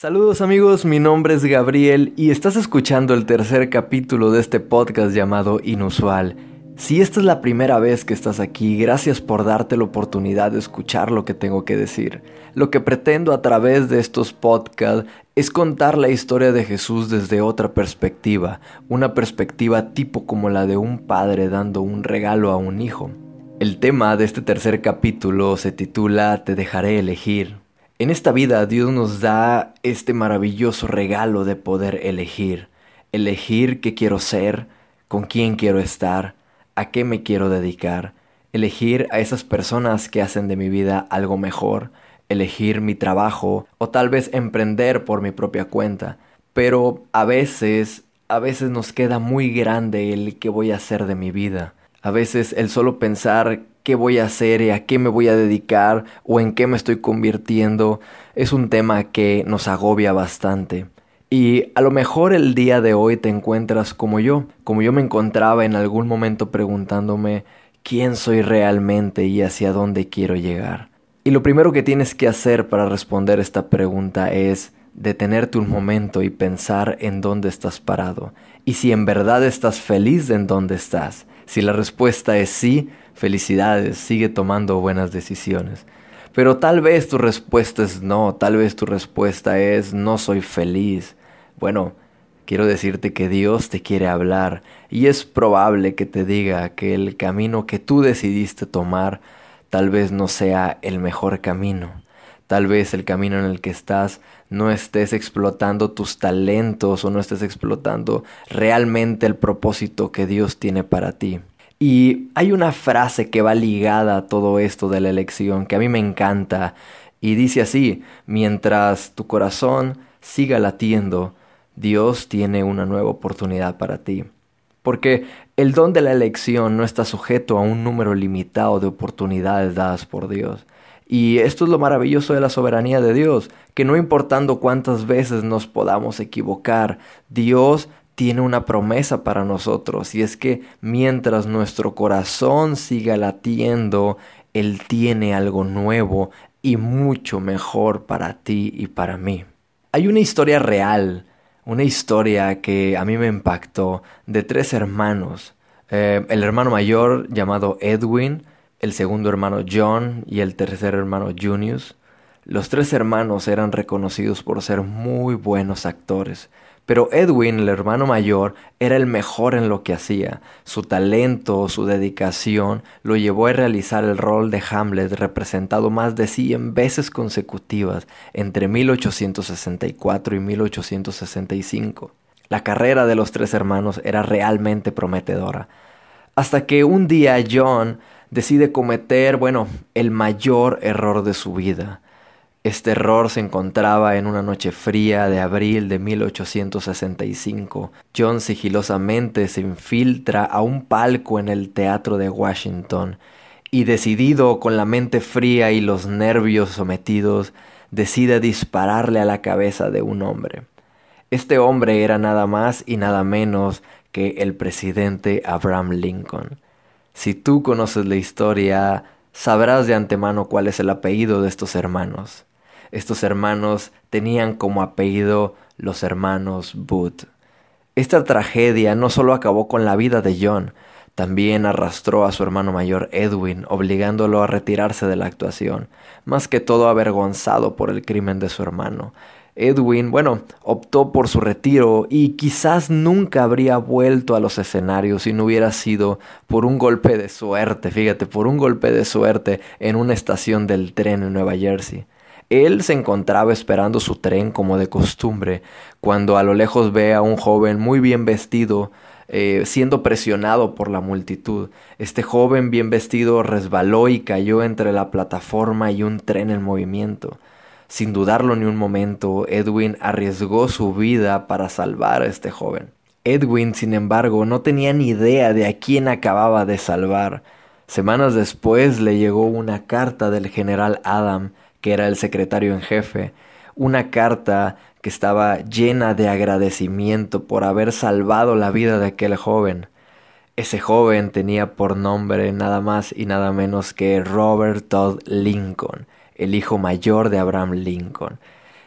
Saludos amigos, mi nombre es Gabriel y estás escuchando el tercer capítulo de este podcast llamado Inusual. Si esta es la primera vez que estás aquí, gracias por darte la oportunidad de escuchar lo que tengo que decir. Lo que pretendo a través de estos podcasts es contar la historia de Jesús desde otra perspectiva, una perspectiva tipo como la de un padre dando un regalo a un hijo. El tema de este tercer capítulo se titula Te dejaré elegir. En esta vida Dios nos da este maravilloso regalo de poder elegir. Elegir qué quiero ser, con quién quiero estar, a qué me quiero dedicar. Elegir a esas personas que hacen de mi vida algo mejor. Elegir mi trabajo o tal vez emprender por mi propia cuenta. Pero a veces, a veces nos queda muy grande el qué voy a hacer de mi vida. A veces el solo pensar qué voy a hacer y a qué me voy a dedicar o en qué me estoy convirtiendo es un tema que nos agobia bastante. Y a lo mejor el día de hoy te encuentras como yo, como yo me encontraba en algún momento preguntándome quién soy realmente y hacia dónde quiero llegar. Y lo primero que tienes que hacer para responder esta pregunta es detenerte un momento y pensar en dónde estás parado y si en verdad estás feliz en dónde estás. Si la respuesta es sí, felicidades, sigue tomando buenas decisiones. Pero tal vez tu respuesta es no, tal vez tu respuesta es no soy feliz. Bueno, quiero decirte que Dios te quiere hablar y es probable que te diga que el camino que tú decidiste tomar tal vez no sea el mejor camino. Tal vez el camino en el que estás no estés explotando tus talentos o no estés explotando realmente el propósito que Dios tiene para ti. Y hay una frase que va ligada a todo esto de la elección que a mí me encanta y dice así, mientras tu corazón siga latiendo, Dios tiene una nueva oportunidad para ti. Porque el don de la elección no está sujeto a un número limitado de oportunidades dadas por Dios. Y esto es lo maravilloso de la soberanía de Dios, que no importando cuántas veces nos podamos equivocar, Dios tiene una promesa para nosotros y es que mientras nuestro corazón siga latiendo, Él tiene algo nuevo y mucho mejor para ti y para mí. Hay una historia real, una historia que a mí me impactó de tres hermanos. Eh, el hermano mayor llamado Edwin, el segundo hermano John y el tercer hermano Junius. Los tres hermanos eran reconocidos por ser muy buenos actores. Pero Edwin, el hermano mayor, era el mejor en lo que hacía. Su talento, su dedicación, lo llevó a realizar el rol de Hamlet representado más de 100 veces consecutivas entre 1864 y 1865. La carrera de los tres hermanos era realmente prometedora. Hasta que un día John decide cometer, bueno, el mayor error de su vida este error se encontraba en una noche fría de abril de 1865. John sigilosamente se infiltra a un palco en el teatro de Washington y decidido con la mente fría y los nervios sometidos, decide dispararle a la cabeza de un hombre. Este hombre era nada más y nada menos que el presidente Abraham Lincoln. Si tú conoces la historia, sabrás de antemano cuál es el apellido de estos hermanos. Estos hermanos tenían como apellido los hermanos Booth. Esta tragedia no solo acabó con la vida de John, también arrastró a su hermano mayor Edwin, obligándolo a retirarse de la actuación, más que todo avergonzado por el crimen de su hermano. Edwin, bueno, optó por su retiro y quizás nunca habría vuelto a los escenarios si no hubiera sido por un golpe de suerte, fíjate, por un golpe de suerte en una estación del tren en Nueva Jersey. Él se encontraba esperando su tren como de costumbre, cuando a lo lejos ve a un joven muy bien vestido, eh, siendo presionado por la multitud. Este joven bien vestido resbaló y cayó entre la plataforma y un tren en movimiento. Sin dudarlo ni un momento, Edwin arriesgó su vida para salvar a este joven. Edwin, sin embargo, no tenía ni idea de a quién acababa de salvar. Semanas después le llegó una carta del general Adam que era el secretario en jefe, una carta que estaba llena de agradecimiento por haber salvado la vida de aquel joven. Ese joven tenía por nombre nada más y nada menos que Robert Todd Lincoln, el hijo mayor de Abraham Lincoln.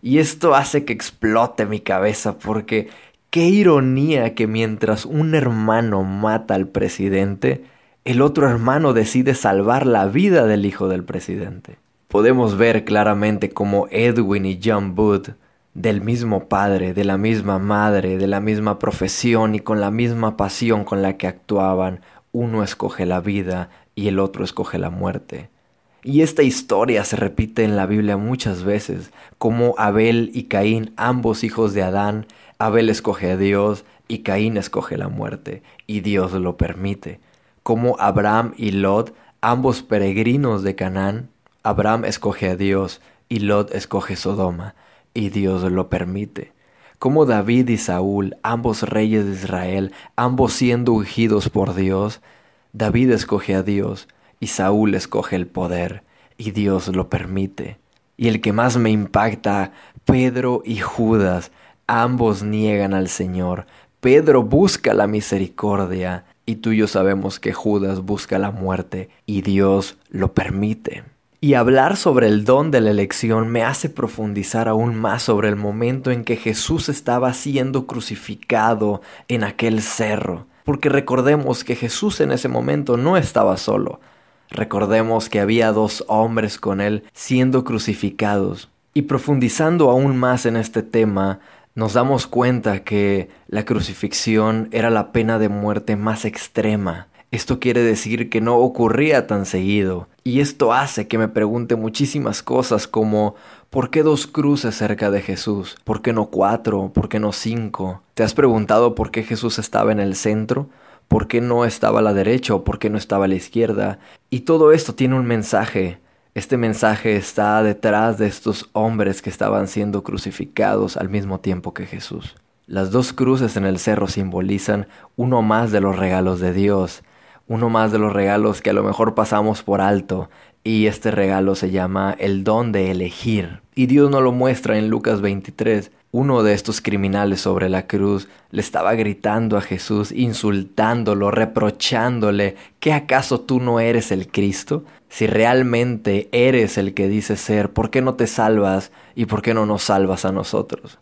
Y esto hace que explote mi cabeza porque qué ironía que mientras un hermano mata al presidente, el otro hermano decide salvar la vida del hijo del presidente. Podemos ver claramente cómo Edwin y John Booth, del mismo padre, de la misma madre, de la misma profesión y con la misma pasión con la que actuaban, uno escoge la vida y el otro escoge la muerte. Y esta historia se repite en la Biblia muchas veces, como Abel y Caín, ambos hijos de Adán, Abel escoge a Dios y Caín escoge la muerte, y Dios lo permite. Como Abraham y Lot, ambos peregrinos de Canaán, Abraham escoge a Dios y Lot escoge Sodoma, y Dios lo permite. Como David y Saúl, ambos reyes de Israel, ambos siendo ungidos por Dios, David escoge a Dios y Saúl escoge el poder y Dios lo permite. Y el que más me impacta, Pedro y Judas, ambos niegan al Señor. Pedro busca la misericordia y tú y yo sabemos que Judas busca la muerte y Dios lo permite. Y hablar sobre el don de la elección me hace profundizar aún más sobre el momento en que Jesús estaba siendo crucificado en aquel cerro. Porque recordemos que Jesús en ese momento no estaba solo. Recordemos que había dos hombres con él siendo crucificados. Y profundizando aún más en este tema, nos damos cuenta que la crucifixión era la pena de muerte más extrema. Esto quiere decir que no ocurría tan seguido. Y esto hace que me pregunte muchísimas cosas como ¿por qué dos cruces cerca de Jesús? ¿Por qué no cuatro? ¿Por qué no cinco? ¿Te has preguntado por qué Jesús estaba en el centro? Por qué no estaba a la derecha o por qué no estaba a la izquierda. Y todo esto tiene un mensaje. Este mensaje está detrás de estos hombres que estaban siendo crucificados al mismo tiempo que Jesús. Las dos cruces en el cerro simbolizan uno más de los regalos de Dios, uno más de los regalos que a lo mejor pasamos por alto, y este regalo se llama el don de elegir. Y Dios nos lo muestra en Lucas 23, uno de estos criminales sobre la cruz le estaba gritando a Jesús, insultándolo, reprochándole, ¿que acaso tú no eres el Cristo? Si realmente eres el que dices ser, ¿por qué no te salvas y por qué no nos salvas a nosotros?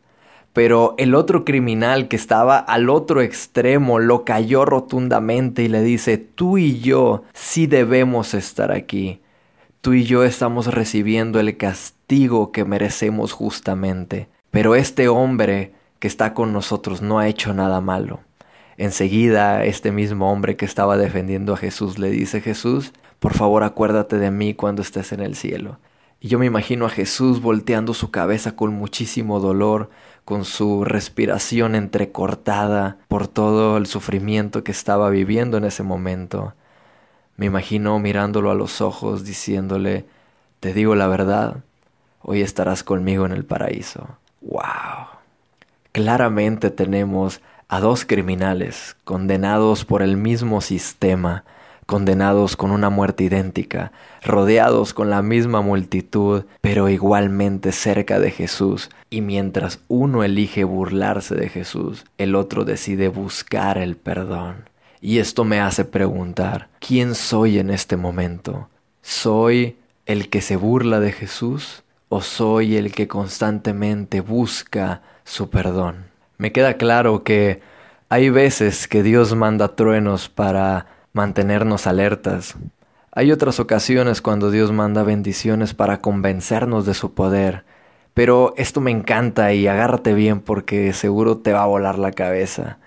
Pero el otro criminal que estaba al otro extremo lo cayó rotundamente y le dice, tú y yo sí debemos estar aquí. Tú y yo estamos recibiendo el castigo que merecemos justamente. Pero este hombre que está con nosotros no ha hecho nada malo. Enseguida este mismo hombre que estaba defendiendo a Jesús le dice, Jesús, por favor acuérdate de mí cuando estés en el cielo. Y yo me imagino a Jesús volteando su cabeza con muchísimo dolor, con su respiración entrecortada por todo el sufrimiento que estaba viviendo en ese momento. Me imagino mirándolo a los ojos, diciéndole, te digo la verdad, hoy estarás conmigo en el paraíso. ¡Wow! Claramente tenemos a dos criminales condenados por el mismo sistema, condenados con una muerte idéntica, rodeados con la misma multitud, pero igualmente cerca de Jesús. Y mientras uno elige burlarse de Jesús, el otro decide buscar el perdón. Y esto me hace preguntar, ¿quién soy en este momento? ¿Soy el que se burla de Jesús? o soy el que constantemente busca su perdón? Me queda claro que hay veces que Dios manda truenos para mantenernos alertas. Hay otras ocasiones cuando Dios manda bendiciones para convencernos de su poder. Pero esto me encanta y agárrate bien porque seguro te va a volar la cabeza.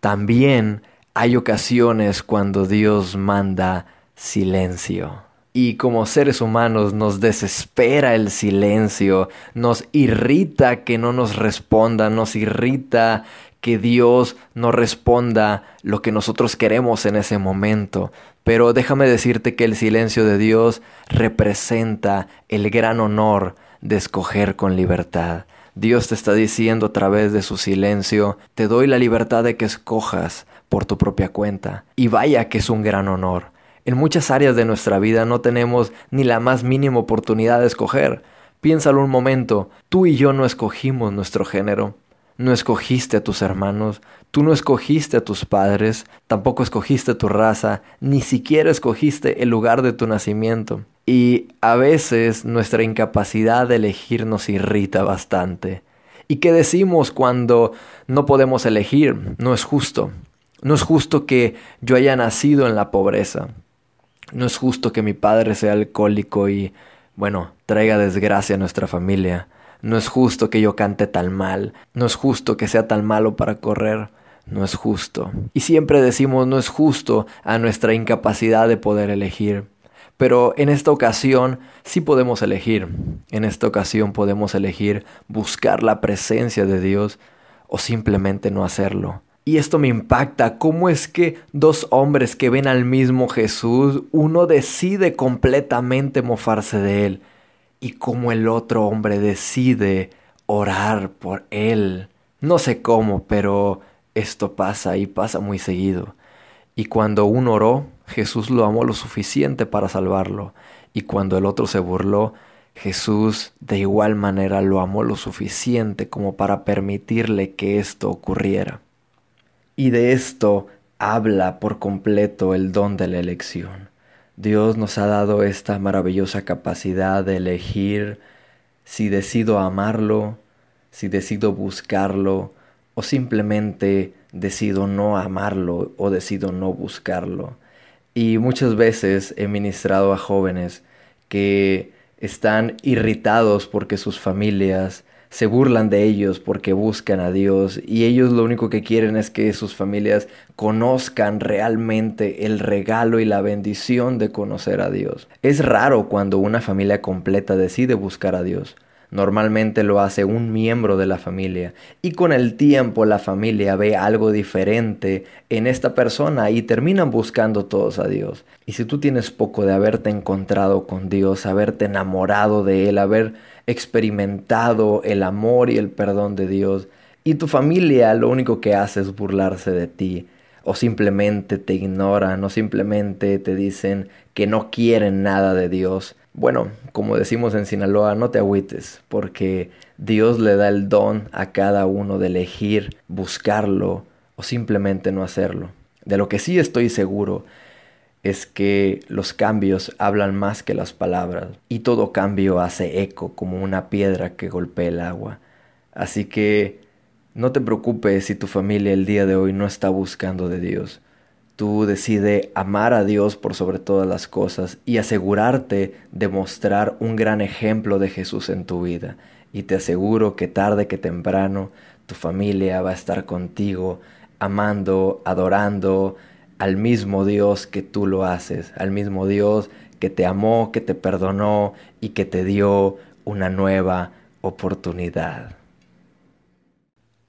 También hay ocasiones cuando Dios manda silencio y como seres humanos nos desespera el silencio, nos irrita que no nos responda, nos irrita que Dios no responda lo que nosotros queremos en ese momento. Pero déjame decirte que el silencio de Dios representa el gran honor de escoger con libertad. Dios te está diciendo a través de su silencio, te doy la libertad de que escojas por tu propia cuenta. Y vaya que es un gran honor. En muchas áreas de nuestra vida no tenemos ni la más mínima oportunidad de escoger. Piénsalo un momento, tú y yo no escogimos nuestro género, no escogiste a tus hermanos, tú no escogiste a tus padres, tampoco escogiste tu raza, ni siquiera escogiste el lugar de tu nacimiento. Y a veces nuestra incapacidad de elegir nos irrita bastante. ¿Y qué decimos cuando no podemos elegir? No es justo. No es justo que yo haya nacido en la pobreza. No es justo que mi padre sea alcohólico y, bueno, traiga desgracia a nuestra familia. No es justo que yo cante tan mal. No es justo que sea tan malo para correr. No es justo. Y siempre decimos no es justo a nuestra incapacidad de poder elegir. Pero en esta ocasión sí podemos elegir. En esta ocasión podemos elegir buscar la presencia de Dios o simplemente no hacerlo. Y esto me impacta, ¿cómo es que dos hombres que ven al mismo Jesús, uno decide completamente mofarse de él y cómo el otro hombre decide orar por él? No sé cómo, pero esto pasa y pasa muy seguido. Y cuando uno oró, Jesús lo amó lo suficiente para salvarlo, y cuando el otro se burló, Jesús de igual manera lo amó lo suficiente como para permitirle que esto ocurriera. Y de esto habla por completo el don de la elección. Dios nos ha dado esta maravillosa capacidad de elegir si decido amarlo, si decido buscarlo o simplemente decido no amarlo o decido no buscarlo. Y muchas veces he ministrado a jóvenes que están irritados porque sus familias se burlan de ellos porque buscan a Dios y ellos lo único que quieren es que sus familias conozcan realmente el regalo y la bendición de conocer a Dios. Es raro cuando una familia completa decide buscar a Dios. Normalmente lo hace un miembro de la familia y con el tiempo la familia ve algo diferente en esta persona y terminan buscando todos a Dios. Y si tú tienes poco de haberte encontrado con Dios, haberte enamorado de Él, haber experimentado el amor y el perdón de Dios, y tu familia lo único que hace es burlarse de ti, o simplemente te ignoran, o simplemente te dicen que no quieren nada de Dios, bueno, como decimos en Sinaloa, no te agüites, porque Dios le da el don a cada uno de elegir, buscarlo o simplemente no hacerlo. De lo que sí estoy seguro es que los cambios hablan más que las palabras y todo cambio hace eco como una piedra que golpea el agua. Así que no te preocupes si tu familia el día de hoy no está buscando de Dios. Tú decide amar a Dios por sobre todas las cosas y asegurarte de mostrar un gran ejemplo de Jesús en tu vida. Y te aseguro que tarde que temprano tu familia va a estar contigo, amando, adorando al mismo Dios que tú lo haces, al mismo Dios que te amó, que te perdonó y que te dio una nueva oportunidad.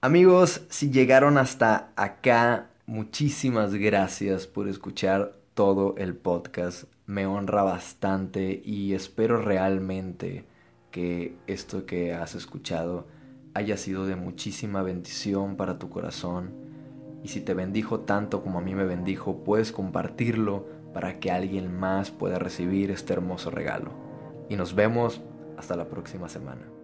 Amigos, si llegaron hasta acá, Muchísimas gracias por escuchar todo el podcast. Me honra bastante y espero realmente que esto que has escuchado haya sido de muchísima bendición para tu corazón. Y si te bendijo tanto como a mí me bendijo, puedes compartirlo para que alguien más pueda recibir este hermoso regalo. Y nos vemos hasta la próxima semana.